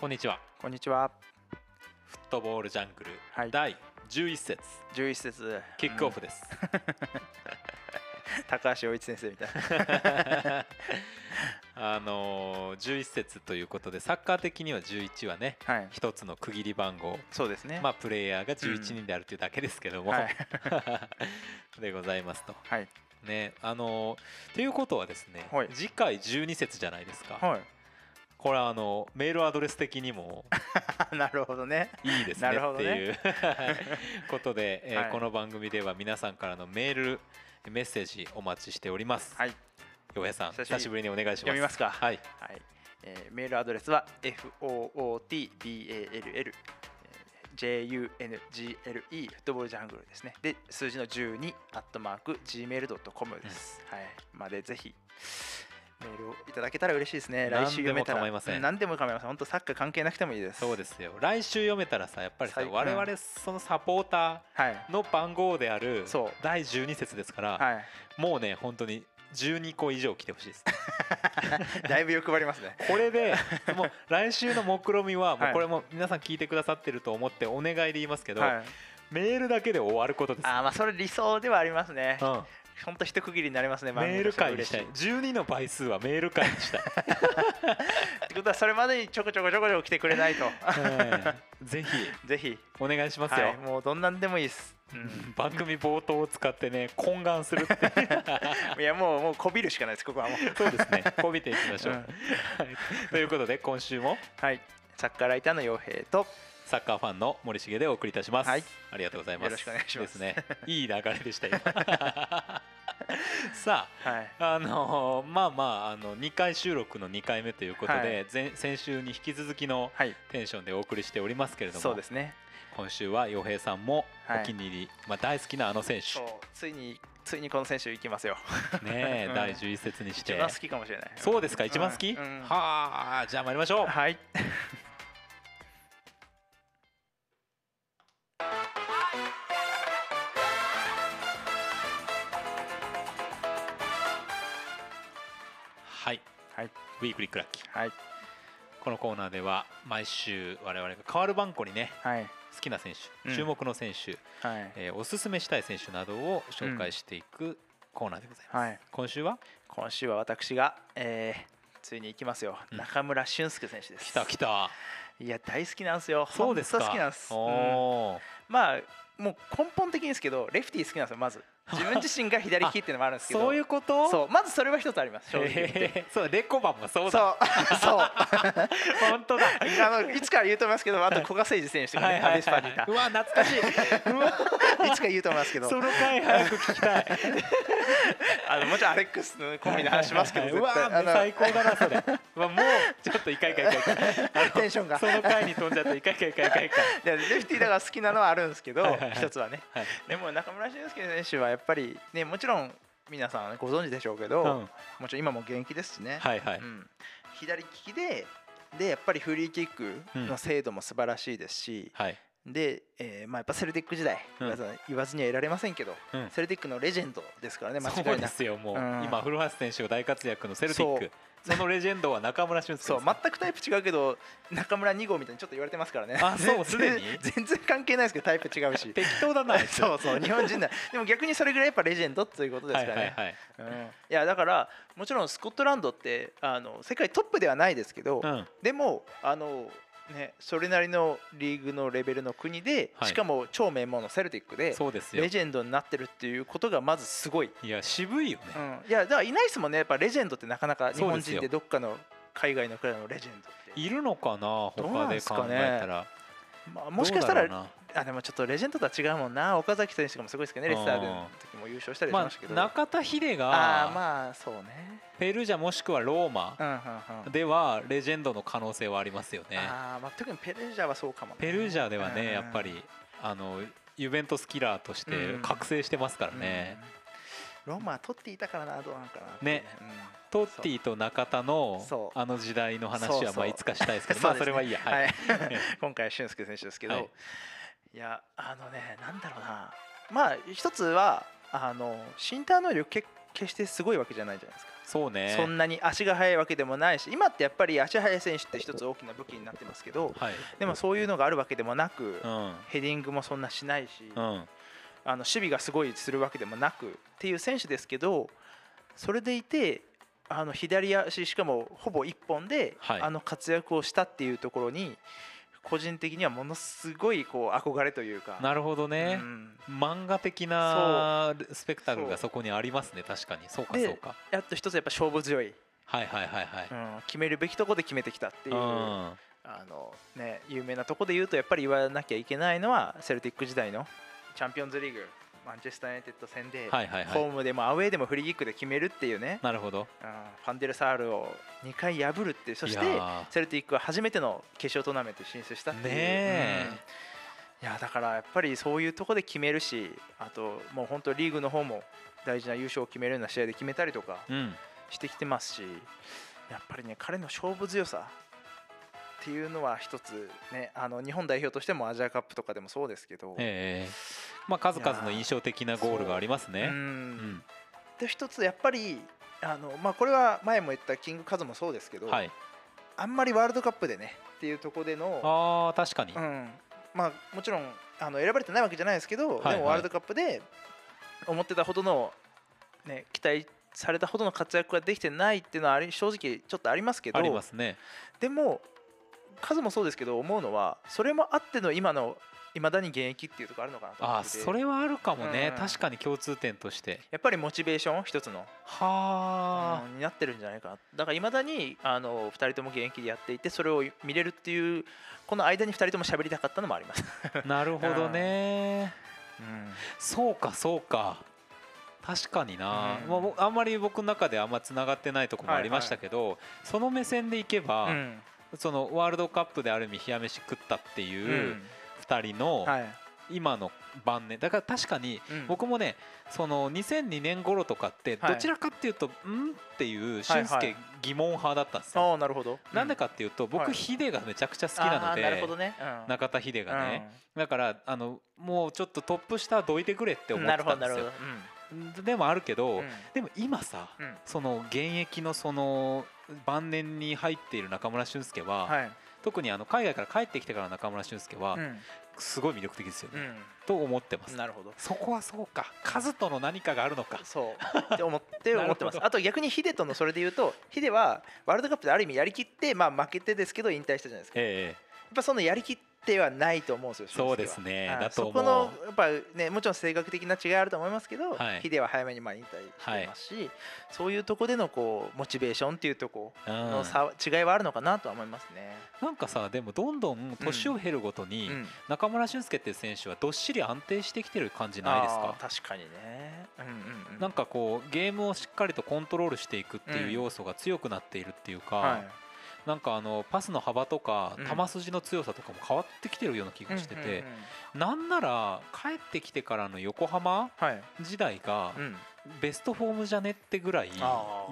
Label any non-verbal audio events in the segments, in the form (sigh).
こんにちはこんにちは。フットボールジャングル、はい第11節11節キックオフです、(laughs) 高橋陽一先生みたいな。(laughs) あのー、11節ということでサッカー的には11はねはい。一つの区切り番号そうですね。まあプレイヤーが11人であるというだけですけども、はい。(laughs) でございますとはい。ねあのーということはですね、はい次回12節じゃないですか、はい。これはあのメールアドレス的にも (laughs) なるほどね。いいですねっていう (laughs) ことで、えーはいこの番組では皆さんからのメールメッセージお待ちしております。はい。洋平さん久しぶりにお願いします。読みますかはい。はい。えーメールアドレスは f o o t b a l l j u n g l e フットボールジャングルですね。で数字の12アットマーク gmail.com です。はい。までぜひ。メールをいただけたら嬉しいですね。来週読めたら。何でも構いませんうん何でも構いません。本当サッカー関係なくてもいいです。そうですよ。来週読めたらさやっぱりさ最我々そのサポータはい。ーの番号である第12節ですから、はい。もうね本当に12個以上来てほしいです。(laughs) だいぶ欲張りますね。(laughs) これでもう (laughs) 来週の目論みはもはいうこれも皆さん聞いてくださってると思ってお願いで言いますけど、はい。メールだけで終わることです。あーまあそれ理想ではありますね。うん本当一区切りになりますね。メール会にしたい番組として12の倍数はメール会にしたい、ってことはそれまでにちょこちょこちょこちょこ来てくれないと。ええぜひ (laughs) ぜひ。お願いしますよ、はい。もうどんなんでもいいです。うん番組冒頭を使ってね懇願するって (laughs) いやもうもうこびるしかないですここはもう。そうですねこびていきましょう、ということで今週もはい。サッカーライターの洋平とサッカーファンの森重でお送りいたします、はい。ありがとうございます。よろしくお願いします。ね。いい流れでしたよ (laughs) さはい。ああのーまあまああの2回収録の2回目ということで、はい。前先週に引き続きのはい。テンションでお送りしておりますけれどもそうですね。今週は洋平さんもはい。お気に入り、まあ、大好きなあの選手。ついについにこの選手行きますよ。ねえ、うん。第11節にして。一番好きかもしれない。そうですか？一番好き、うん。うん。はあじゃあ参りましょう。はい。はい、ィークリークラッキーはい。このコーナーでは毎週我々が変わる番号にねはい。好きな選手、うん。注目の選手、はい。えーおすすめしたい選手などを紹介していくコーナーでございます、はい。今週は？今週は私が、えーついに行きますよ、うん。中村俊輔選手です。来た来た。いや大好きなんですよ。そうですか。好きなんです、うん。まあもう根本的にですけどレフティー好きなんですよまず (laughs) 自分自身が左利きっていうのもあるんですけど。そういうこと？そうまずそれは一つあります正直言って。そうレコバンもそうそだう。そう。(laughs) (laughs) 本当だ。あのいつか言うと思いますけどあと古賀誠司選手とかねアビスパにいた。うわ懐かしい。うわいつか言うと思いますけど。その回早く聞きたいあのもちろんアレックスの込みで話しますけどうわ絶対。あの最高だなそれ。(laughs) もうちょっといかいかいかいかあのテンションが。その回に飛んじゃっていかいかいかいかいかいやレフティーだから好きなのはあるんですけどはいはいはい一つはねはいでも中村俊輔選手はやっぱりねもちろん皆さんご存知でしょうけど、うん。もちろん今も現役ですしね、はいはい。うん、左利きででやっぱりフリーキックの精度も素晴らしいですし、はいで、えーまあ、やっぱセルティック時代、うん。言わずにはいられませんけど、うん。セルティックのレジェンドですからね間そうで違いなくすよもう、うん。今古橋選手が大活躍のセルティック。そそのレジェンドは中村俊輔そう全くタイプ違うけど中村2号みたいにちょっと言われてますからね。あそう全然すでに？全然関係ないですけどタイプ違うし。適当だな (laughs) そうそう日本人だ。でも逆にそれぐらいやっぱレジェンドということですからね、はいはいはい。うん。いやだからもちろんスコットランドってあの世界トップではないですけど、うん。でもあの、ね、それなりのリーグのレベルの国で、はい。しかも超名門のセルティックでそうですよ。レジェンドになってるっていうことがまずすごい、いや渋いよね、うん、いやだからいないですもんね。やっぱレジェンドってなかなか日本人でどっかの海外のクラブのレジェンドって、いるのかな他です考えたら、まあ、もしかしたらあでもちょっとレジェンドとは違うもんな。岡崎選手もすごいですけどねレッサーでの時も優勝したりしまましたけど、あ、中田秀あがあまあそうね。ペルージャもしくはローマうんうんうん。ではレジェンドの可能性はありますよね。あーまあ特にペルージャはそうかも。ねペルージャではねうんやっぱりあのユベントスキラーとしてうん覚醒してますからね。うんローマは取っていたからなどうなのかなってね。トッティと中田のあの時代の話はまあいつかしたいですけど。(laughs) まあそれはいいや。はい。(laughs) 今回は俊介選手ですけど、はいい、やあのねなんだろうな。まあ一つはあの身体能力結決してすごいわけじゃないじゃないですか、そうね。そんなに足が速いわけでもないし今ってやっぱり足速い選手って一つ大きな武器になってますけどはい。でもそういうのがあるわけでもなく、うん。ヘディングもそんなしないし、うん。あの守備がすごいするわけでもなくっていう選手ですけどそれでいてあの左足しかもほぼ一本で、はい。あの活躍をしたっていうところに個人的にはものすごいこう憧れというか。なるほどね。う、ん。漫画的なスペクタクルがそこにありますね。確かに。そうかでそうか。やっと一つやっぱ勝負強い、はいはいはいはい。うん、決めるべきとこで決めてきたっていう、うん。あのね、有名なとこで言うとやっぱり言わなきゃいけないのはセルティック時代のチャンピオンズリーグマンチェスター・ユナイテッド戦で、はいはいはい。ホームでもアウェーでもフリーキックで決めるっていうね、なるほど。うんファンデルサールを2回破るっていうそしてセルティックは初めての決勝トーナメントに進出したっていう、ねえ。うん。いやだからやっぱりそういうとこで決めるしあともう本当リーグの方も大事な優勝を決めるような試合で決めたりとかーうん。してきてますしやっぱりね彼の勝負強さっていうのは一つねあの日本代表としてもアジアカップとかでもそうですけど、ええまあ数々の印象的なゴールがありますうねで一つやっぱりあの、まあ、これは前も言ったキングカズもそうですけど、はい。あんまりワールドカップでねっていうところでの、ああ確かに。うん。まあ、もちろんあの選ばれてないわけじゃないですけど、はいはい。でもワールドカップで思ってたほどの、ね、期待されたほどの活躍ができてないっていうのはあり正直ちょっとありますけどありますね。でも数もそうですけど思うのはそれもあっての今のいまだに現役っていうところあるのかなと思ああってて。それはあるかもね。うん。確かに共通点として。やっぱりモチベーション一つの、はうんになってるんじゃないかな。だからいまだにあの2人とも現役でやっていてそれを見れるっていうこの間に2人とも喋りたかったのもあります、あ (laughs) なるほどね。うん。そうかそうか。確かにな、うん。まあ僕、あんまり僕の中であんまつながってないところもありましたけど、その目線でいけば、うん。そのワールドカップである意味冷や飯食ったってういうん2人のはい。今の晩年だから確かにうん。僕もねその2002年頃とかってはい。どちらかっていうと、んっていうはい俊介疑問派だったんですよ。ああなるほど。なんでかっていうと僕はい。ヒデがめちゃくちゃ好きなのあーなるほどで中田ヒデがね。だからあのもうちょっとトップ下どいてくれってうん思ってたんですなるほどなるよほど。でもあるけどうん。でも今さその現役のその晩年に入っている中村俊輔ははい特にあの海外から帰ってきてからの中村俊輔はうん。すごい魅力的ですよね、うん。と思ってます。なるほど。そこはそうか。カズとの何かがあるのか。そう。(laughs) って思って思ってます。あと逆にヒデとのそれで言うとヒデはワールドカップである意味やりきってまあ負けてですけど引退したじゃないですか。やっえぱそのやりきってはないと思うんですよそうですねう。そこのやっぱねもちろん性格的な違いあると思いますけど、はいヒデは早めにまあ引退してますし、そういうとこでのこうモチベーションっていうとこえうん。の差、違いはあるのかなとは思いますね。なんかさでもどんどん年を経るごとに、うん。中村俊輔っていう選手はどっしり安定してきてる感じないですか？確かにね。うんうんうん。なんかこうゲームをしっかりとコントロールしていくっていう要素が強くなっているっていうか、はいなんかあのパスの幅とかうん。球筋の強さとかも変わってきてるような気がしてて、なんなら帰ってきてからの横浜はい。時代がうん。ベストフォームじゃねってぐらい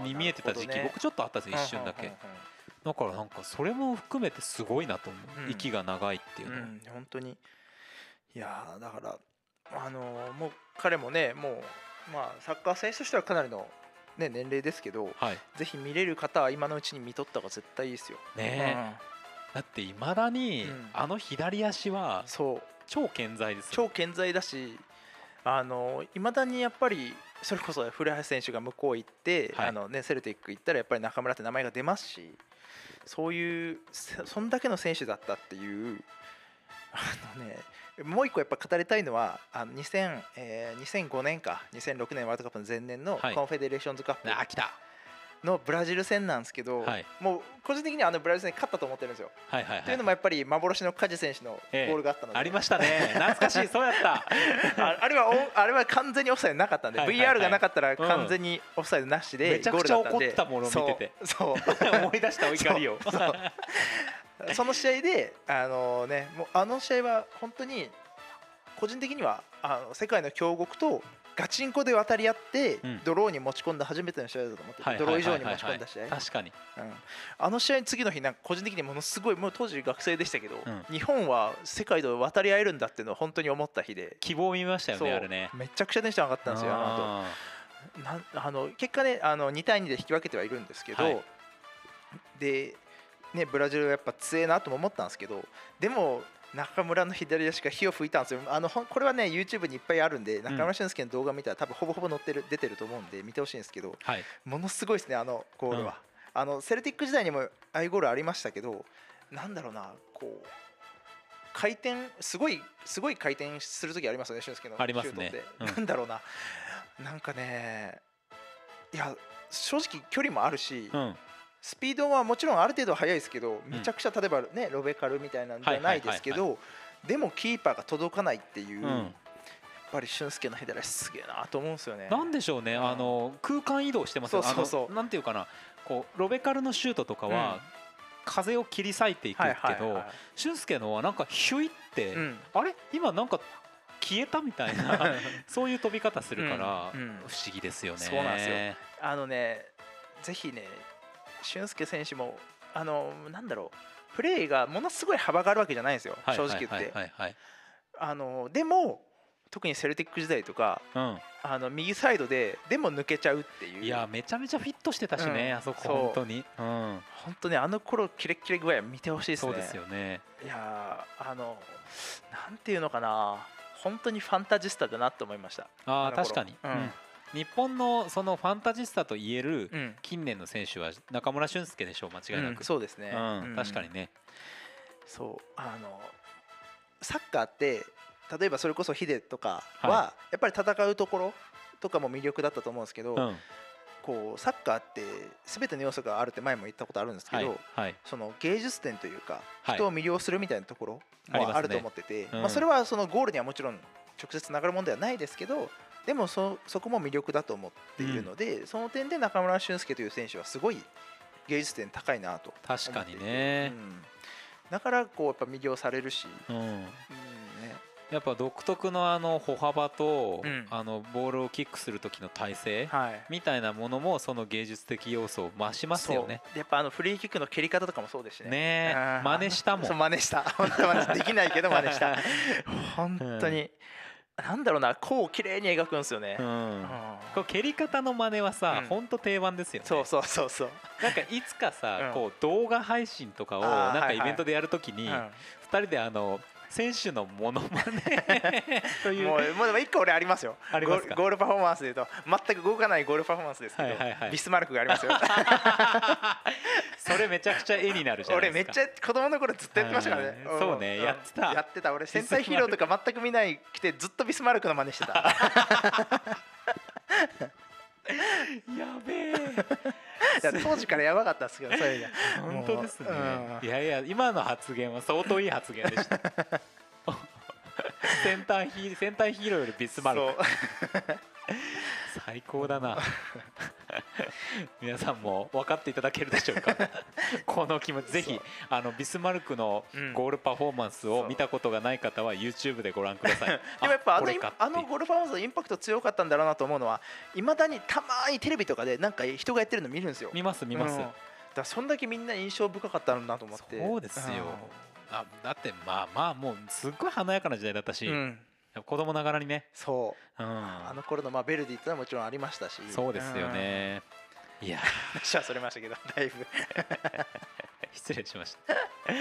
に見えてた時期、僕ちょっとあったんですよ一瞬だけ、だからなんかそれも含めてすごいなと思う、うん。息が長いっていうの。本当に。いやーだからあのーもう彼もねもうまあサッカー選手としてはかなりのね年齢ですけどはい。ぜひ見れる方は今のうちに見とった方が絶対いいですよ。ねえ、だっていまだに、うん。あの左足は超健在ですよ。超健在だしあのいまだにやっぱりそれこそ古橋選手が向こう行って、はい。あのね、セルティック行ったらやっぱり中村って名前が出ますしそういうそそんだけの選手だったっていうあのねもう一個やっぱ語りたいのはあの2000、えー2005年か2006年ワールドカップの前年のはい。コンフェデレーションズカップあ来た。のブラジル戦なんですけど、はい。もう個人的にはあのブラジル戦勝ったと思ってるんですよ。はいはいはい。というのもやっぱり幻の加地選手のゴえ。えールがあったので、ありましたね。懐かしい。そうやった。(laughs) ああれはおあれは完全にオフサイドなかったんで、はいはいはい。VR がなかったらうん。完全にオフサイドなしでめちゃくちゃ怒ったものを見てて。そうそう。(laughs) 思い出した怒りを (laughs) その試合であのねもうあの試合は本当に個人的にはあの世界の強国とガチンコで渡り合って、うん。ドローに持ち込んだ初めての試合だと思ってドロー以上に持ち込んだ試合、確かに。うん。あの試合の次の日なんか個人的にものすごいもう当時学生でしたけど、うん。日本は世界と渡り合えるんだっていうのを本当に思った日で。希望を見ましたよねあれね。めちゃくちゃテンション上がったんですよあのあの結果ねあの2対2で引き分けてはいるんですけど、はい。で、ね、ブラジルはやっぱ強えなとも思ったんですけどでも中村の左足が火を吹いたんですよ。あのこれはね YouTube にいっぱいあるんで中村俊輔の動画見たら多分ほぼほぼ載ってる出てると思うんで見てほしいんですけどはい。ものすごいですねあのゴールは、あのセルティック時代にもああいうゴールありましたけどなんだろうなこう回転すごいすごい回転する時ありますよね俊介のシュートって、うん。なんだろうななんかねいや正直距離もあるし、うんスピードはもちろんある程度速いですけどめちゃくちゃ例えばね、ロベカルみたいなんじゃないですけどでもキーパーが届かないっていう、うん。やっぱり俊介の左足すげえなと思うんですよね。なんでしょうね、あの空間移動してますよそうそうそう。あのなんていうかなこうロベカルのシュートとかは、うん。風を切り裂いていくけど、俊介のはなんかヒュイって、うん。あれ？今なんか消えたみたいな (laughs) そういう飛び方するから、うん。うん。不思議ですよね。そうなんですよ。あのね、ぜひね、俊介選手も、あのなんだろう、プレーがものすごい幅があるわけじゃないんですよ、はい正直言って。あのでも、特にセルティック時代とか、はいあの右サイドで、でも抜けちゃうっていう、うん、いやめちゃめちゃフィットしてたしね、うん。あそこ本当に、うん、本当ね、あの頃キレッキレ具合見てほしいですね。そうですよね。いやーあの、なんていうのかな、本当にファンタジスタだなと思いました。ああ確かに、うん。うん日本のそのファンタジスタと言えるうん。近年の選手は中村俊輔でしょう間違いなく、うん。そうですね、うん。うん。確かにね。そう。あのサッカーって例えばそれこそヒデとかは、はやっぱり戦うところとかも魅力だったと思うんですけど、うん。こうサッカーって全ての要素があるって前も言ったことあるんですけはい。ど、はい。その芸術点というかはい。人を魅了するみたいなところもあると思ってて、うんまあ、それはそのゴールにはもちろん直接つながるものではないですけどでもそそこも魅力だと思っているので、その点で中村俊輔という選手はすごい芸術点高いなと確かにね。う、ん。だからこうやっぱ魅了されるし、うん、うん。ね、やっぱ独特のあの歩幅と、うん。あのボールをキックする時の体勢はい。みたいなものもその芸術的要素を増しますよね。やっぱあのフリーキックの蹴り方とかもそうですしね。ね真似したもん。そう真似した。本当真似できないけど真似した。(laughs) 本当に、なんだろうなこう綺麗に描くんですよね、うん。うん。こう蹴り方の真似はさ、うん。ほんと定番ですよね。そうそうそうそう、なんかいつかさ、うん。こう動画配信とかをなんかイベントでやるときに、うん。二人であの選手のモノマネ？(laughs) という。もうもう一個俺ありますよ。ありますか？ゴールパフォーマンスで言うと全く動かないゴールパフォーマンスですけど、はいはいはい。ビスマルクがありますよ。(laughs) それめちゃくちゃ絵になるじゃない俺めっですか。ちゃ子供の頃ずっとやってましたからね。はいそうねんやってた。やってた。俺戦隊ヒーローとか全く見ないくてずっとビスマルクの真似してた。(laughs) やべえ。当時からやばかったですけど (laughs) そういう意味では本当ですねも。ういやいや今の発言は相当いい発言でした。センターヒーセンターヒーローよりビスマルク (laughs) 最高だな。(laughs) 皆さんも分かっていただけるでしょうか？(laughs) この気持ちぜひあのビスマルクのうんゴールパフォーマンスを見たことがない方は YouTube でご覧ください。でもやっぱあのあのゴルファーマンスのインパクト強かったんだろうなと思うのはいまだにたまにテレビとかでなんか人がやってるの見るんですよ見ます見ますうん。だそんだけみんな印象深かったんだなと思ってそうですよ。あだってまあまあもうすっごい華やかな時代だったし、うん、うん子供ながらにね。そううん。あの頃のまあベルディってのはもちろんありましたしそうですよね。いやうん話はそれましたけど (laughs) だいぶね (laughs) 失礼しました。(laughs)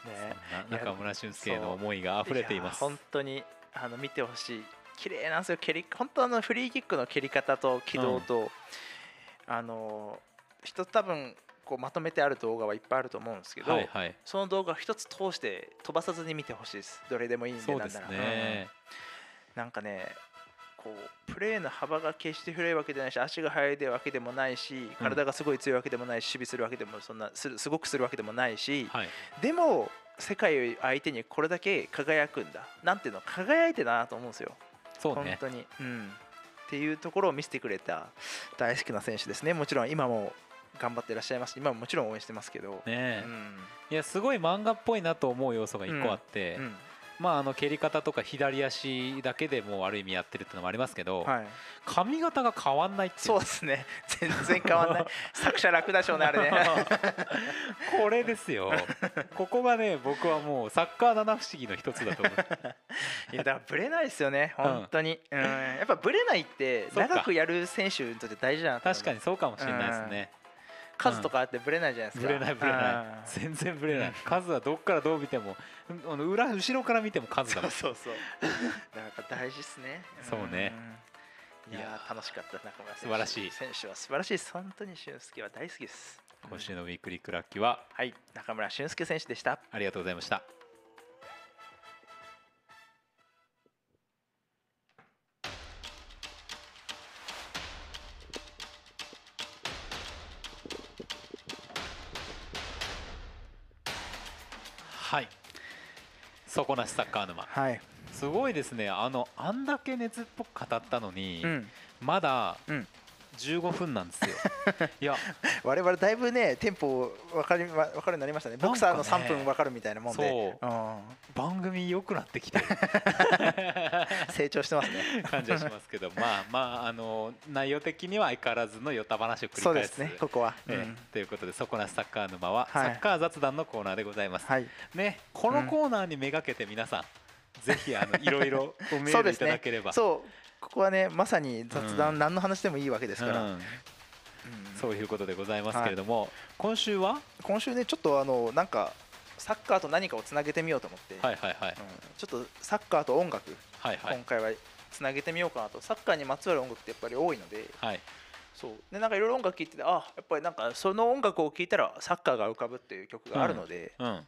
そんな中村俊輔の思いが溢れています。や本当にあの見てほしい綺麗なんですよ蹴り本当あのフリーキックの蹴り方と軌道と、あの一つ多分こうまとめてある動画はいっぱいあると思うんですけど、はいはい。その動画一つ通して飛ばさずに見てほしいです。どれでもいいんでなんなら。ね。うん。なんかねこうプレーの幅が決して広いわけでないし足が速いわけでもないし体がすごい強いわけでもないし守備するわけでもそんなすごくするわけでもないし、はい。でも世界を相手にこれだけ輝くんだ。なんていうの輝いてたなと思うんですよ、そうね。本当に、うん、っていうところを見せてくれた大好きな選手ですね。もちろん今も頑張っていらっしゃいます。今ももちろん応援してますけど、ねえ。うん。いやすごい漫画っぽいなと思う要素が一個あって、うんまああの蹴り方とか左足だけでもうある意味やってるっていうのもありますけど、はい、髪型が変わんないっていう。そうですね。(laughs) 全然変わんない。作者楽だしょうねあれね。(laughs) これですよ。ここがね僕はもうサッカー七不思議の一つだと思う。い (laughs) いやだからブレないですよね。うん。本当に、うん、やっぱブレないって長くやる選手にとって大事だな確かにそうかもしれないですね数とかあってブレないじゃないですか。ブレないブレない。うん。全然ブレない。数はどっからどう見てもあの裏後ろから見ても数だもん。(laughs) そうそう。そうだから大事っすね。そうね。うん。いや楽しかった中村選手。素晴らしい。選手は素晴らしい。です本当に俊介は大好きです。今週のウィークリークラッキーは。はい。中村俊介選手でした。ありがとうございましたはい。底なしサッカー沼。はい。すごいですね。あのあんだけ熱っぽく語ったのに、うん。まだうん15分なんですよ。(laughs) いや。我々だいぶねテンポ分かりわ分かるようになりましたね。ボクサーのなんかね3分分かるみたいなもんで。そう。うん。番組良くなってきてる。(laughs) 成長してますね。感じはしますけどまあまああの内容的には相変わらずのヨタ話を繰り返そうですすねここは、ええうん。ということで「底なしサッカー沼は」はい。サッカー雑談のコーナーでございます。はい。ねこのコーナーにめがけて皆さん、ぜひあのいろいろおメールいただければ。そうここはねまさに雑談、うん。何の話でもいいわけですから、うん。うん。そういうことでございますけれども、今週は？今週ねちょっとあのなんかサッカーと何かをつなげてみようと思って、はいはいはい。うん。ちょっとサッカーと音楽、はいはい。今回はつなげてみようかなと。サッカーにまつわる音楽ってやっぱり多いので。はい。そう。でなんかいろいろ音楽聴いててあやっぱりなんかその音楽を聴いたらサッカーが浮かぶっていう曲があるので、うん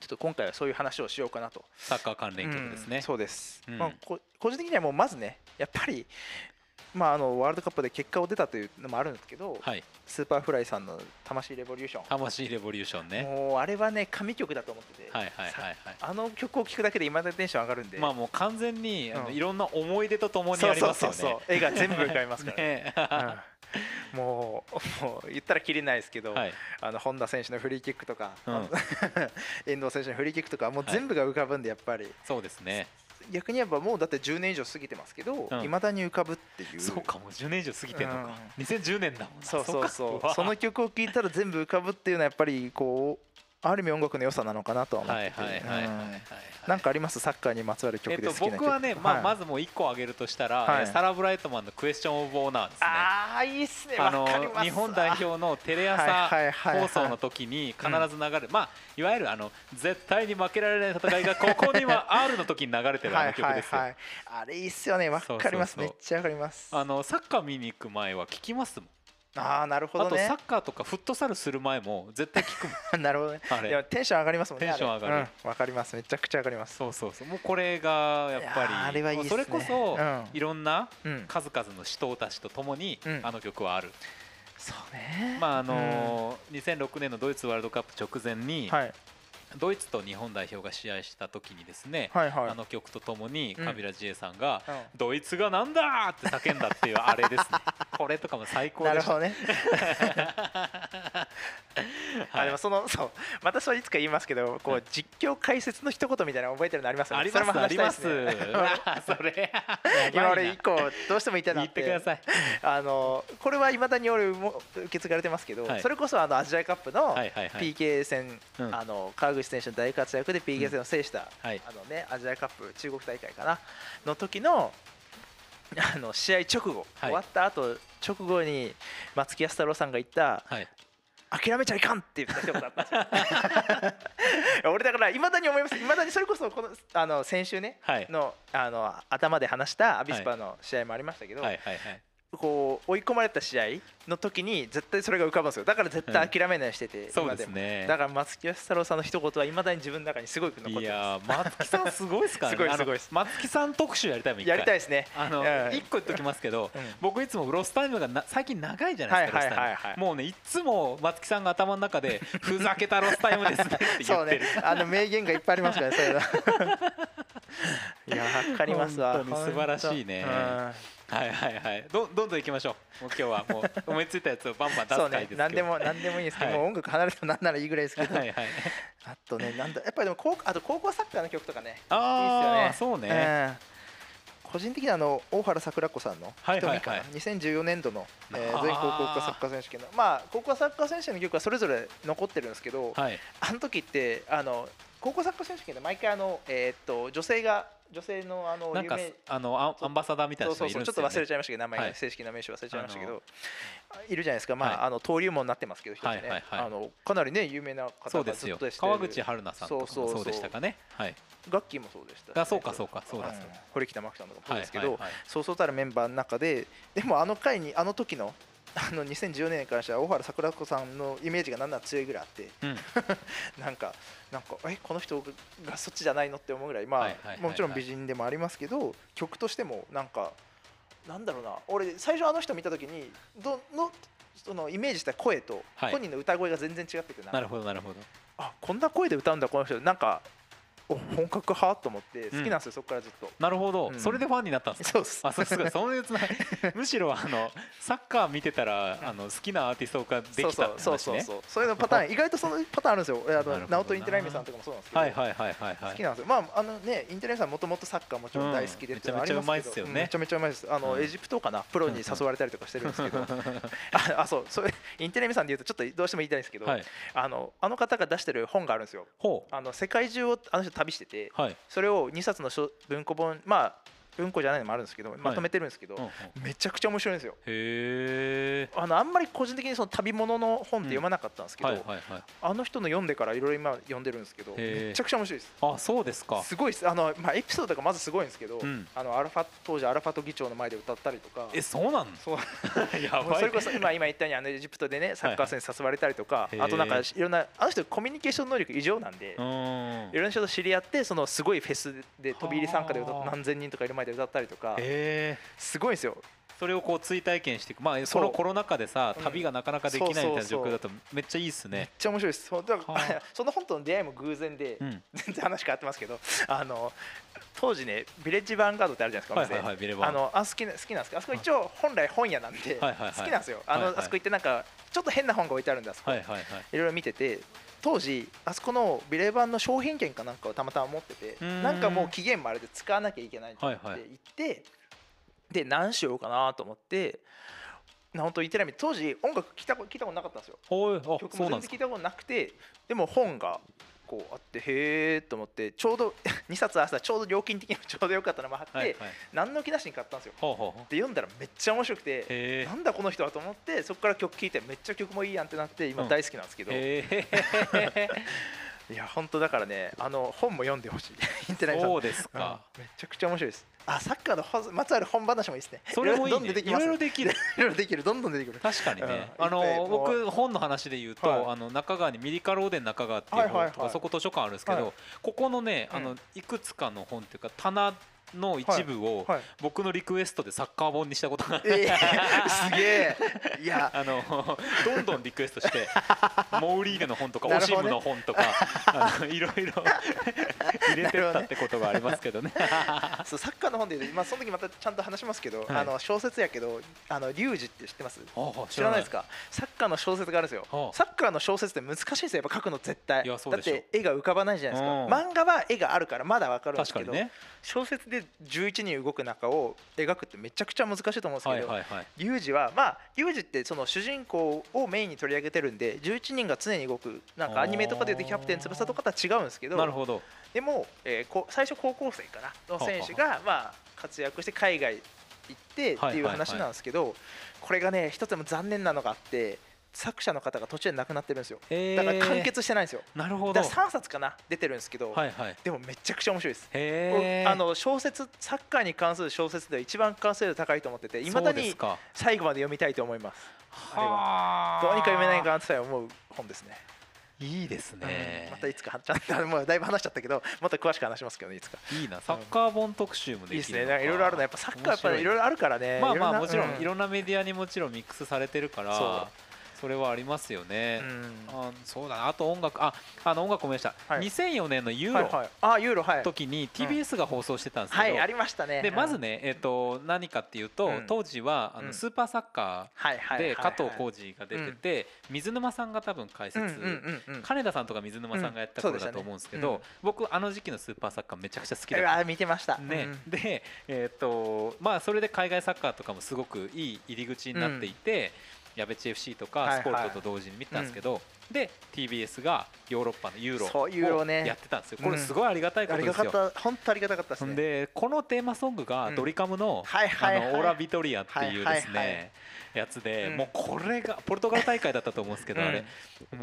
ちょっと今回はそういう話をしようかなと。サッカー関連曲ですね。うん、そうです、うん。まあ、こ個人的にはもうまずねやっぱり、まあ、あのワールドカップで結果を出たというのもあるんですけど、はい。 Superflyさんの「魂レボリューション」魂レボリューションね。もうあれはね神曲だと思ってて、はいはいはいはい。あの曲を聴くだけで今だにテンション上がるんで、まあもう完全にあのうん。いろんな思い出とともにそうありますよね。そうそうそう。絵が全部浮かびますから、(laughs) ね。うん (laughs) もうもう言ったらきりないですけど、はい。あの本田選手のフリーキックとか、うん。(laughs) 遠藤選手のフリーキックとかもう全部が浮かぶんでやっぱり、そうですね。逆に言えばもうだって10年以上過ぎてますけどうんい。ま、未だに浮かぶっていう。そうかもう10年以上過ぎてんのか、(laughs) 2010年だもんな。そうそうそう。その曲を聴いたら全部浮かぶっていうのはやっぱりこうある意味音楽の良さなのかなとは思ってなんかあります？サッカーにまつわる曲えっとで好きな曲、僕はね、まあ、まずずもう1個挙げるとしたら、はい。えーサラ・ブライトマンの「クエスチョン・オブ・オーナー」ですね。ああいいっすね。あの日本代表のテレ朝放送の時に必ず流れる、まあ、いわゆるあの絶対に負けられない戦いがここにはあるの時に流れてるあの曲ですよ。はいあれいいっすよね。わかります。めっちゃわかります。あのサッカー見に行く前は聞きますもん。ああなるほあとどねサッカーとかフットサルする前も絶対聞くもん。(laughs) なるほどね。あれ。いやテンション上がりますもんねテンション上がる。あれうん。わ、かります。めちゃくちゃ上がります。そうそうそう。もうこれがやっぱりあれはいいそれこそ、うん。いろんなうん。数々の死闘たちとともに、うん。あの曲はある。そうね。まああのー2006年のドイツワールドカップ直前に、はいドイツと日本代表が試合した時にですね、はいはい。あの曲とともにうん。カビラ J さんが、うん。ドイツがなんだ!」って叫んだっていうあれですね。(laughs) これとかも最高でなるほどね。(laughs) はい。あでもそのそう。またそれいつか言いますけどこう実況解説の一言みたいなの覚えてるのありますよね。ありますあります。(laughs) それ。今俺一個どうしても言いたいな言ってください。あのこれはいまだに俺も受け継がれてますけど、はい。それこそあのアジアカップのはいはいはい。PK 戦、うん。あの川口選手の大活躍で PK 戦を制した、はい。あのね、アジアカップ中国大会かな？の時の (laughs) あの試合直後、はい。終わった後直後に松木安太郎さんが言ったはい。諦めちゃいかんって言った一言あったんですよ俺だからいまだに思います。いまだにそれこそこのあの先週ね、はい。のあの頭で話したアビスパの試合もありましたけど、はいはいはいこう追い込まれた試合の時に絶対それが浮かぶんですよ。だから絶対諦めないようにしてて、そう今ですね。だから松木安太郎さんの一言はいまだに自分の中にすごく残っていまやー松木さんすごいですからね。(laughs) すごいすごいです。松木さん特集やりたいもんや回。りたいですね。あのうん。一個言っときますけど、うん。僕いつもロスタイムがな最近長いじゃないですか、はいはいはいもうねいつも松木さんが頭の中で「(laughs) ふざけたロスタイムですね」ってそうね言ってる。あの名言がいっぱいありますからねそういうの。(laughs) いやわかりますわ。本当に素晴らしいね。うんはいはいはい。どどんどん行きましょう。もう今日はもう (laughs) 思いついたやつをバンバン出す回ですけど。何でも何でもいいですけど、はいもう音楽離れてもなんならいいぐらいですけど、はいはい。(laughs) あとねなんだやっぱりでも高校あと高校サッカーの曲とかねああいいっすよそうね、うん。個人的にはあの大原桜子さんのはいはいはい。瞳かな。2014年度の、え全高校サッカー選手権のまあ高校サッカー選手権の曲はそれぞれ残ってるんですけど、はい。あの時ってあの高校サッカー選手権で毎回あの、えーっと女性が女性のあのなんかあのアンバサダーみたいな人がいうるんですよ、ね、ちょっと忘れちゃいましたけど名前が、はい。正式な名称忘れちゃいましたけあどいるじゃないですか。まあ、はい。あの登竜門になってますけどね、はいはいはい。あのかなりね有名な方がそうですよ。川口春奈さんとかもそうそうそう。そうでしたかね。はい。ガッキーもそうでした。しね、あそうかそうか。そうだそうだん。堀北真希さんとかもそうですけど、そうそうたるメンバーの中ででもあの回にあの時のあの2014年に関しては小原桜子さんのイメージがなんなら強いぐらいあって。うん。(laughs) なんかなんかえこの人がそっちじゃないのって思うぐらいまあ、もちろん美人でもありますけど曲としてもなんかなんだろうな俺最初あの人見た時にどのそのイメージした声とはい。本人の歌声が全然違っててな。なるほどなるほど。あこんな声で歌うんだこの人。なんかお本格派と思って好きなんですよ、そこからずっと。なるほど、うん。それでファンになったんですか？そうっす。あそうすごいそういうつながり。(laughs) むしろあのサッカー見てたらあの好きなアーティストができたって話ね。そうそうそうそう。いうのパターン。(laughs) 意外とそのパターンあるんですよ。あのナオト・インテライミさんとかもそうなんですけど、はいはいはいはいはい。好きなんですよ。まああのねインテライミさんもともとサッカーもちろん大好きでめちゃめちゃうまいっすよねうん。めちゃめちゃうまいですあの、うん。エジプトかな？プロに誘われたりとかしてるんですけど。(laughs) ああそう。それインテライミさんで言うとちょっとどうしても言いたいんですけど、はい。あのあの方が出してる本があるんですよ。ほう。あの世界中をあの人旅しててはい、それを2冊の書文庫本まあ文庫じゃないのもあるんですけどまとめてるんですけど、うんうん。めちゃくちゃ面白いんですよ。あのあんまり個人的にその旅物の本って読まなかったんですけど、あの人の読んでからいろいろ今読んでるんですけどめちゃくちゃ面白いです。あそうですか。すごいです。あの、まあ、エピソードがまずすごいんですけど、うん。あのアルファ当時アルファト議長の前で歌ったりとか。えそうなんそう。(laughs) やばい。それこそ今今言ったようにあのエジプトでねサッカー選手誘われたりとか、はいあとなんかいろんなあの人コミュニケーション能力異常なんで、いろんな人と知り合ってそのすごいフェスで飛び入り参加で何千人とかいる前で歌ったりとかへえすごいんですよ。それをこう追体験していく。まあそのコロナ禍でさうん。旅がなかなかできないみたいな状況だとめっちゃいいっすめっねちゃ面白いです。そ (laughs) の本との出会いも偶然で、うん。全然話変わってますけど (laughs) あの当時ねビレッジヴァンガードってあるじゃないですかお店、はいはいはいあのあ好きな好きなんですけどあそこ一応本来本屋なんで、好きなんですよ。あの、あそこ行ってなんかちょっと変な本が置いてあるんだあそこ、はいはいろいろ見てて当時あそこのビレバンの商品券かなんかをたまたま持っててなんかもう期限もあれで使わなきゃいけないと思ってはいで何しようかなと思ってな本当言ってない当時音楽聞いたこと聞いたことなかったんですよ。曲も全然聞いたことなくてでも本がこうあってへえと思ってちょうど (laughs) 2冊あったらちょうど料金的にもちょうどよかったのもあって、はいはい。何の気なしに買ったんですよ。ほうほうほう。で読んだらめっちゃ面白くてなんだこの人はと思ってそこから曲聴いてめっちゃ曲もいいやんってなって今うん。大好きなんですけど、へえ (laughs) いや本当だからねあの本も読んでほしい。(laughs) インテライそうですか。うん。めちゃくちゃ面白いですあサッカーのほまつわる本話もいいですね。それもいいね。いろいろできるいろいろできる。どんどん出てくる。確かにね、うん。あの僕本の話で言うと、はい。あの中川にミリカローデン中川っていうはいはいはい。本とか、そこ図書館あるんですけど、はい。ここのねあのうん。いくつかの本っていうか棚の一部をはい。僕のリクエストでサッカー本にしたことがあって、えー、すげえ。いや。(laughs) あのどんどんリクエストして (laughs) モウリーネの本とか、オシムの本とかあのいろいろ (laughs) 入れてったってことがありますけどね。そうサッカーの本で言うと、まあ、その時またちゃんと話しますけど、はい。あの小説やけどあのリュウジって知ってます？あ知らない。ですか？サッカーの小説があるんですよ、はあ。サッカーの小説って難しいんですよ。やっぱ書くの絶対。だって絵が浮かばないじゃないですか、うん。漫画は絵があるからまだわかるんですけど、確かにね。小説で11人動く中を描くってめちゃくちゃ難しいと思うんですけど、はいは。リュウジはまあリュウジってその主人公をメインに取り上げてるんで11人が常に動くなんかアニメとかで言うとキャプテン翼とかとは違うんですけどなるほど。でも、えーこ最初高校生かなの選手がまあ活躍して海外行ってっていう話なんですけどこれがね一つでも残念なのがあって作者の方が途中で亡くなってるんですよ。へー。だから完結してないんですよ。なるほど。だから3冊かな出てるんですけど、はいはい。でもめちゃくちゃ面白いです。へえ。あの小説サッカーに関する小説では一番完成度高いと思ってていまだに最後まで読みたいと思います。あ。れは。はあどうにか読めないかなって思う本ですね。いいですね。うん。またいつかちゃんともうだいぶ話しちゃったけどもっと詳しく話しますけどねいつか。いいな。サッカー本特集もいいですできるのか。ね。なんかいろいろあるのやっぱサッカーやっぱりいろいろあるからね。まあまあもちろうん。いろんなメディアにもちろんミックスされてるから。そうそれはありますよね。うん。あそうだな。あと音楽。ああの音楽思い出した。はい。2004年のユーロはいはい。あユーロはい。の時に TBS が放送してたんですけど。はいありましたね。でまずねえっと何かっていうとうん。当時はあうん。のスーパーサッカーで加藤浩浩次が出てて水沼さんが多分解説。うんうんうんうん。金田さんとか水沼さんがやった頃だと思うんですけうん。ど僕あの時期のスーパーサッカーめちゃくちゃ好きだうった。わ見てました。ね。うん。で、えーとまあ、それで海外サッカーとかもすごくいい入り口になっていて、やべち FC とかはいはい。スポルトと同時に見てたんですけど、で TBS がヨーロッパのユーロそうユーロね。をやってたんですよ。これすごいありがたいことですよ、がたかった。本当ありがたかったですね。でこのテーマソングがうん。ドリカムの,、オーラ・ビトリアっていうですね、はいはいはいやつで、うんもうこれがポルトガル大会だったと思うんですけど、うん。あれ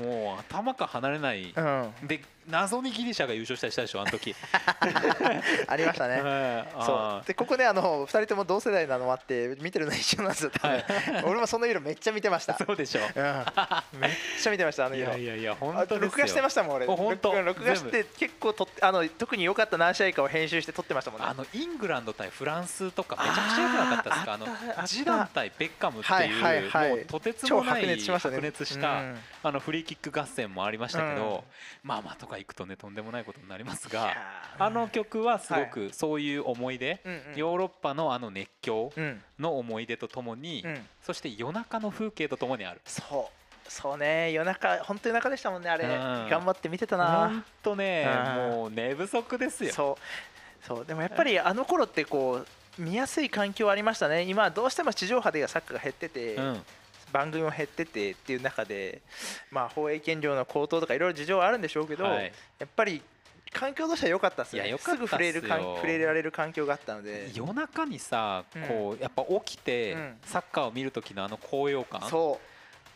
もう頭から離れない、うん。で謎にギリシャが優勝したりしたでしょあの時。(laughs) ありましたね。(laughs) はい。そあう。でここねあの2人とも同世代なのもあって見てるの一緒なんですよはい。俺もその色めっちゃ見てました。ー (laughs) そうでしょ。うん、めっちゃ見てましたあの色いやいやいや本あ当録画してましたもん俺。お本当。録画して結構撮ってあの特に良かった何試合かを編集して撮ってましたもんね。あのイングランド対フランスとかめちゃくちゃ良くなかったですか？あのジダン対ベッカムっていう、はいはいはいもうとてつ超もない白熱しましたね。白熱したうん。あのフリーキック合戦もありましたけど、まあまあとか行くとねとんでもないことになりますがいやー。あの曲はすごくそういう思い出、うんうん。ヨーロッパのあの熱狂うん。の思い出とともに、うん。そして夜中の風景とともにある。そうそうね夜中本当夜中でしたもんねあれ。うん。頑張って見てたほな。んとねうん。もう寝不足ですよ。そう。そう。でもやっぱりあの頃ってこう見やすい環境ありましたね。今はどうしても地上波でサッカーが減ってて、うん。番組も減っててっていう中でまあ放映権料の高騰とかいろいろ事情はあるんでしょうけど、はい。やっぱり環境としては良かったですね。すぐ触れる触れられる環境があったので。夜中にさうん。こうやっぱ起きてうん。サッカーを見る時のあの高揚感。そ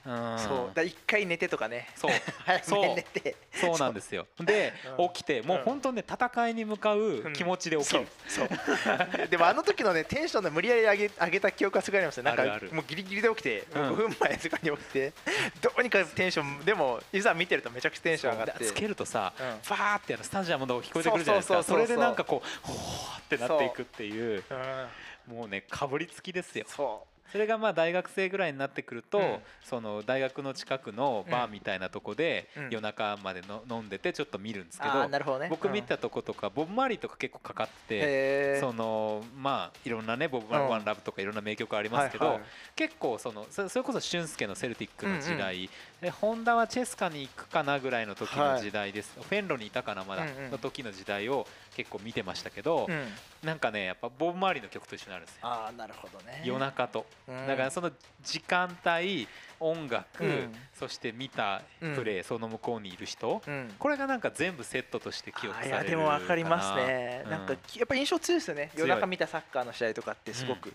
ううん。そう。だ一回寝てとかね。そう。(laughs) 早めに寝て。そうなんですよ。でうん。起きてもう本当ね戦いに向かう気持ちで起きる。そう。そう。(laughs) でもあの時のねテンションの無理やり上げ上げた記憶がすごいありますよなんかもうギリギリで起きて、うん。もう5分前とかに起きて (laughs) どうにかテンションでもいざ見てるとめちゃくちゃテンション上がって。つけるとさうん。ファーってあのスタジアムの聞こえてくるじゃないですか。それでなんかこうほーってなっていくっていう。うん。もうねかぶりつきですよ。そそれがまあ大学生ぐらいになってくると、うん。その大学の近くのバーみたいなとこでうん。夜中までの飲んでてちょっと見るんですけど、ね。僕見たとことかボブ・マーリーとか結構かかってそのまあいろんなねボブ・マーリーうん。ワンラブとかいろんな名曲ありますけど、はいはい。結構そのそそれこそ俊介のセルティックの時代、でホンダはチェスカに行くかなぐらいの時の時代です、フェンロにいたかなまだ、うんうん。の時の時代を結構見てましたけど、うん。なんかねやっぱボブ・マーリーの曲と一緒になるんですよ。ああなるほどね。夜中と、うん。だからその時間帯音楽、うん。そして見たプレー、その向こうにいる人、うん。これがなんか全部セットとして記憶されるあいやでも分かりますね、うん。なんかやっぱ印象強いですよね。夜中見たサッカーの試合とかってすごく、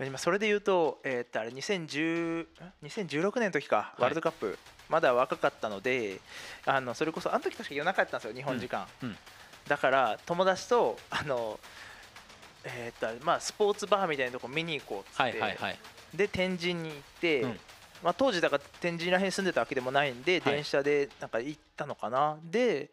今それで言うと,、えーっとあれ2010ん2016年の時か。い。ワールドカップ、まだ若かったのであのそれこそあの時確か夜中やったんですよ日本時間、うん。うんだから友達とあのえーっとまあスポーツバーみたいなとこ見に行こうっつって、はいはいはい。で天神に行って、うん。まあ、当時だから天神らへん住んでたわけでもないんで、はい。電車でなんか行ったのかな。で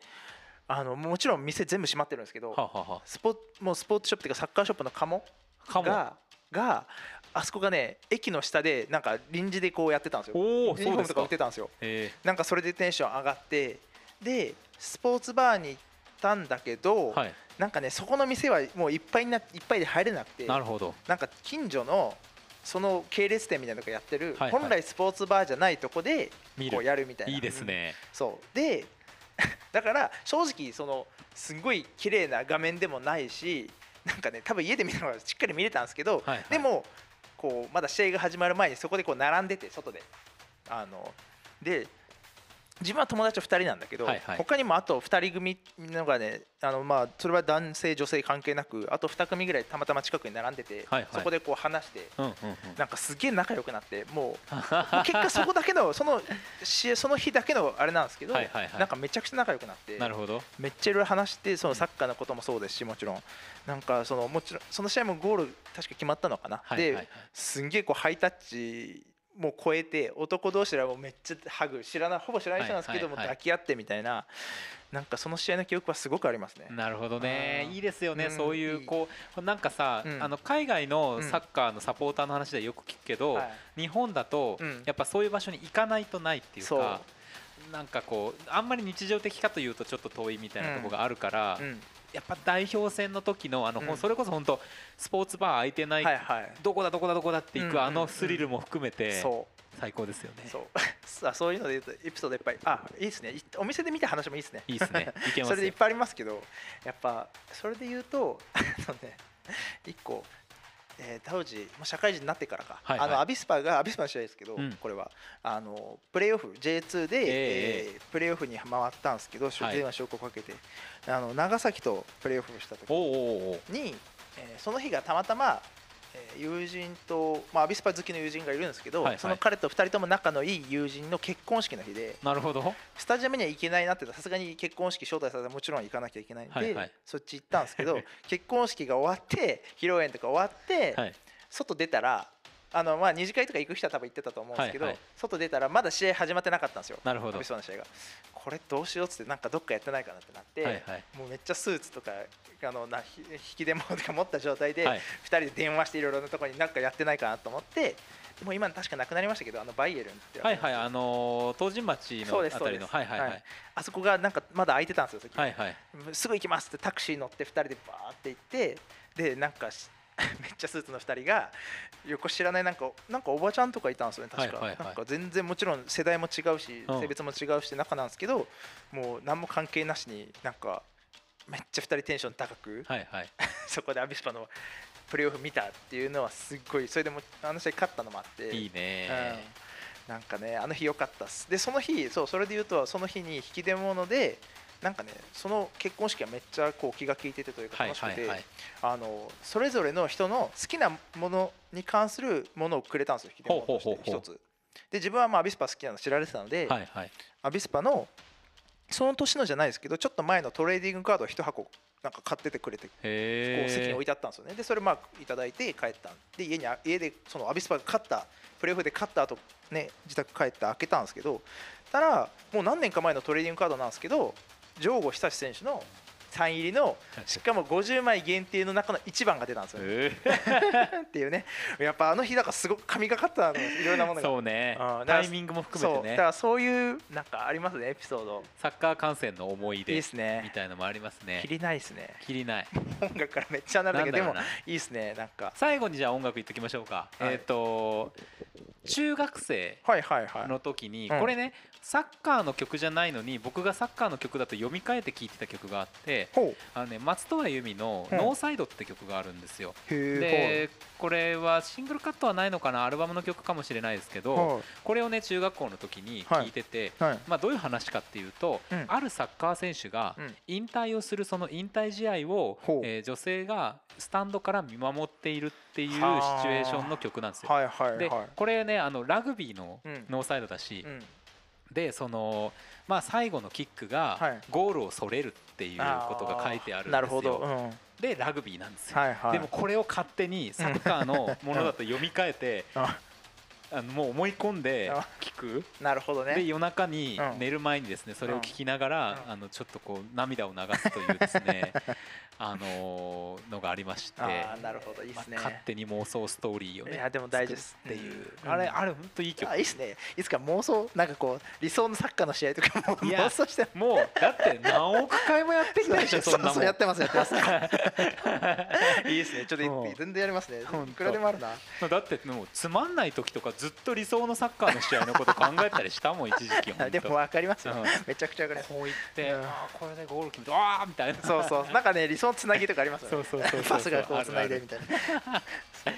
あのもちろん店全部閉まってるんですけどはあはスポもうスポーツショップっていうかサッカーショップのカモあかもががあそこがね駅の下でなんか臨時でこうやってたんですよ。おおユニフォームとか売ってたんですよ。え。なんかそれでテンション上がってでスポーツバーに行ったんだけど、ーはい。なんかねそこの店はもういっぱいにないっぱいで入れなくてなるほど。なんか近所のその系列店みたいなのがやってる、はいはい。本来スポーツバーじゃないとこで見こうるやるみたいな。いいいですね、そう。で (laughs) だから正直そのすごい綺麗な画面でもないしなんかね多分家で見たのはしっかり見れたんですけど、はいはい。でもこうまだ試合が始まる前にそこでこう並んでて外で。あので自分は友達と2人なんだけど、はいはい。他にもあと2人組のがねあのまあそれは男性女性関係なくあと2組ぐらいたまたま近くに並んでて、はいはい。そこでこう話してうんうんうん。なんかすげえ仲良くなってもう (laughs) 結果そこだけのその試合その日だけのあれなんですけど、はいはいはい。なんかめちゃくちゃ仲良くなってなるほど。めっちゃいろいろ話してそのサッカーのこともそうですしもちろん。なんかそのもちろんその試合もゴール確か決まったのかな、はいはいはい。ですんげえこうハイタッチもう超えて男同士ではもうめっちゃハグ知らないほぼ知らない人なんですけども抱き合ってみたいななんかその試合の記憶はすごくありますね。なるほどね。うんいいですよね、うん。そういいういこうなんかさ、うん。あの海外のサッカーのサポーターの話ではよく聞くけど、はい。日本だと、うん。やっぱそういう場所に行かないとないっていうかなんかこうあんまり日常的かというとちょっと遠いみたいなところがあるから、うんやっぱ代表戦の時のあの、うん。それこそ本当スポーツバー空いてない、はいはい。どこだどこだどこだって行うんうんうん。くあのスリルも含めてそう。最高ですよね。そう。(laughs) さあそういうので言うとエピソードいっぱい。あいいですね。いお店で見た話もいいですね。いいですね。(laughs) それでいっぱいありますけどやっぱそれで言うとあのね一個えー当時社会人になってからか、はいはい。あのアビスパがアビスパの試合ですけど、うん。これは。あのプレーオフ J2 で、えええープレーオフに回ったんですけど、はい。電話証拠をかけて。あの長崎とプレーオフした時おうおえーその日がたまたま、えー友人と、まあ、アビスパ好きの友人がいるんですけど、はいはい。その彼と2人とも仲のいい友人の結婚式の日でなるほど。スタジアムには行けないなってさすがに結婚式招待されたらもちろん行かなきゃいけないんで、はいはい。そっち行ったんですけど (laughs) 結婚式が終わって披露宴とか終わって、はい。外出たらあのまあ二次会とか行く人は多分行ってたと思うんですけど、はいはい。外出たらまだ試合始まってなかったんですよ。なるほど。の試合が。これどうしようっつってなんかどっかやってないかなってなって、はいはい。もうめっちゃスーツとかあのなひ引き出物とか持った状態で、はい。2人で電話していろいろなところになんかやってないかなと思ってもう今確かなくなりましたけどあのバイエルンってはいはいあのー東神町そうですのあたりのそうですはいはいはい。はい。あそこがなんかまだ空いてたんですよ、時はいはい。すぐ行きますってタクシー乗って2人でバーって行ってでなんかし (laughs) めっちゃスーツの2人が横知らないなんかなんかおばちゃんとかいたんですよね確か、なんか全然もちろん世代も違うしうん。性別も違うし中なんですけどもう何も関係なしになんかめっちゃ2人テンション高く、はいはい。(laughs) そこでアビスパのプレーオフ見たっていうのはすっごいそれでもあの試合勝ったのもあっていいね。うん、なんかねあの日良かったっす。でその日そうそれで言うとその日に引き出物でなんかねその結婚式はめっちゃこう気が利いててというかはい楽しくて、あのそれぞれの人の好きなものに関するものをくれたんですよ引き出物と一つ。で自分はまあアビスパ好きなの知られてたので、はいはい。アビスパのその年のじゃないですけどちょっと前のトレーディングカードを一箱なんか買っててくれてこう席に置いてあったんですよね。でそれまあいただいて帰ったんで家にあ家でそのアビスパが勝ったプレーオフで勝った後ね自宅帰って開けたんですけどたらもう何年か前のトレーディングカードなんですけど城後久志選手のサイン入りのしかも50枚限定の中の1番が出たんですよ。ねへ (laughs) っていうね。やっぱあの日だからすごく神がかったのいろんなもえのが。そうね。うん。タイミングも含めてね。だからそういうなんかありますねエピソード。サッカー観戦の思いいい出ですね。みたいのもありますね。切りないですね。きりない。音楽からめっちゃなるんだけどでもいいですねなんか。最後にじゃあ音楽いっときましょうか。はい。えっと中学生はいはいはい。の時にうん。これねサッカーの曲じゃないのに僕がサッカーの曲だと読み替えて聴いてた曲があってあのね松任谷由実の「う。んノーサイド」って曲があるんですよ。でこれはシングルカットはないのかなアルバムの曲かもしれないですけどはこれをね中学校の時に聴いてていはい。まあどういう話かっていうとうん。あるサッカー選手がうん。引退をするその引退試合をえー女性がスタンドから見守っているっていうシチはあュエーションの曲なんですよ。はいはいではい。これねあのラグビーのうん。ノーサイドだし、うんでそのまあ最後のキックがはい。ゴールをそれるっていうことが書いてあるんですよ。なるほど。うん。はいでラグビーなんですよ。はいでもこれを勝手にサッカーのものだと読み替えて (laughs) ああのもう思い込んであ聞く。なるほどね。で夜中にうん。寝る前にですねそれを聞きながらうん。あのちょっとこう涙を流すというですね (laughs) あのーのがありまして。あーなるほどいいですね。まあ勝手に妄想ストーリーをねいやでも大事です。っていう。うんあれあれ本当いい曲。あいいっすね。いつか妄想なんかこう理想のサッカーの試合とかもいや妄想して。もうだって何億回もやってきたでしょそんなもん。そうやってますやってます。(laughs) いいですね。ちょっとうん全然やりますね。いくらでもあるな。だってもうつまんない時とかずっと理想のサッカーの試合のこと考えたりしたもん一時期 (laughs) 本当でも分かりますよ。うん。めちゃくちゃ分かります。こう言って、うん。あーこれでゴール決めてああみたいな。そうそう。なんかね理想のつなぎとかありますよね。そうそうそうパスがこうつないでみたいな。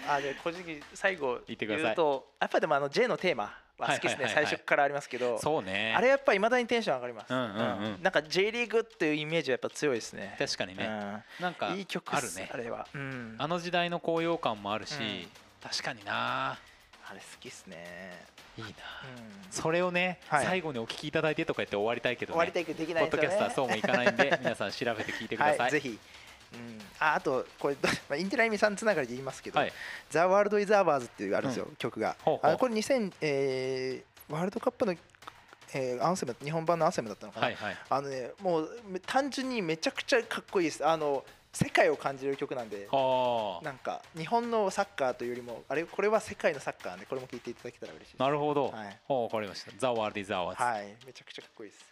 あで個人的に最後言うとやっぱでもあの J のテーマは好きですね。最初からありますけどそうね。あれやっぱいまだにテンション上がります。うんうんうん。なんか J リーグっていうイメージはやっぱ強いですね。確かにね、なんかうんいい曲あるね。あれは。うん。あの時代の高揚感もあるし、うん。確かになあれ好きっすね。いいな。うん。それをね、はい。最後にお聞きいただいてとか言って終わりたいけど、ね、終わりたいけどできないポッですよね。ドキャストはそうもいかないんで (laughs) 皆さん調べて聞いてください、はい、ぜひ、うん、ああとこれ、まあ、インテライミさんつながりで言いますけど「はい。ザ・ワールド・イズ・アワーズ」っていうあるんですよ、曲が。ほあのこれ2000、えーワールドカップの、えーアンセム日本版のアンセムだったのかな、はいはい。あのねもうめ単純にめちゃくちゃかっこいいです。あの世界を感じる曲なんではあ。なんか日本のサッカーというよりもあれこれは世界のサッカーでこれも聞いていただけたら嬉しいです。なるほど、はい。ほうわかりました「ザ・ワールド・イズ・アワーズ」はい。めちゃくちゃかっこいいです。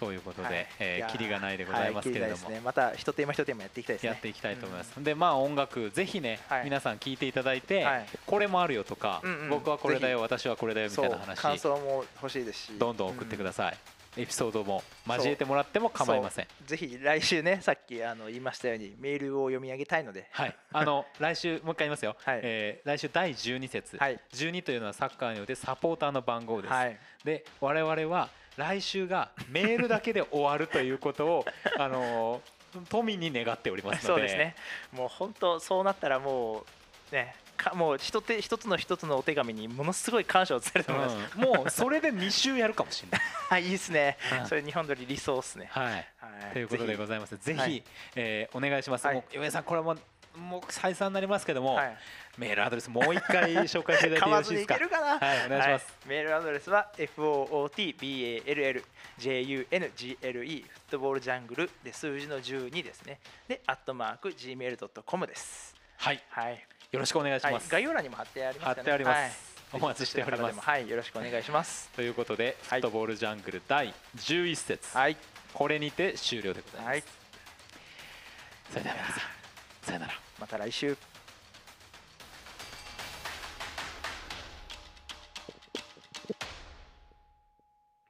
そういうことで、はい。えーキリがないでございますけれども、はいね。また一テーマ一テーマやっていきたいですね。やっていきたいと思います、でまあ音楽ぜひね、はい。皆さん聞いていただいて、はい。これもあるよとか、うんうん。僕はこれだよ私はこれだよみたそいうな話。感想も欲しいですし。どんどん送ってください、エピソードも交えてもらっても構いません。ぜひ来週ねさっきあの言いましたようにメールを読み上げたいので。はい、あの来週もう一回言いますよ、はい。えー来週第12節、はい。12というのはサッカーにおいてサポーターの番号です、はい。で我々は来週がメールだけで終わるということを (laughs) あの富に願っておりますので。そうですね。もう本当そうなったらもうねかもう一手一つの一つのお手紙にものすごい感謝を伝えると思います、うん。もうそれで2週やるかもしれない。(laughs) はいいいですね、うん。それ日本撮り理想ですね、はい。はい。ということでごぜざいます。ぜひ、はいえーお願いします。はい。もうさんこれももう再三になりますけども、ひはい。メールアドレスもう一回紹介していただいてよろしいですか？(laughs) ずにいけるかな？はいお願いします。メールアドレスは footballjungle フットボールジャングルで数字の12ですね。でアットマーク gmail.com です。はい、はい、よろしくお願いしはいま、す。概要欄にも貼ってありますよね。貼ってあります。はい。お待ちしております。はいよろしくお願いします。ということで、はい。フットボールジャングル第11節、はい。これにて終了でございます。はい。それでは皆さんさよなら。また来週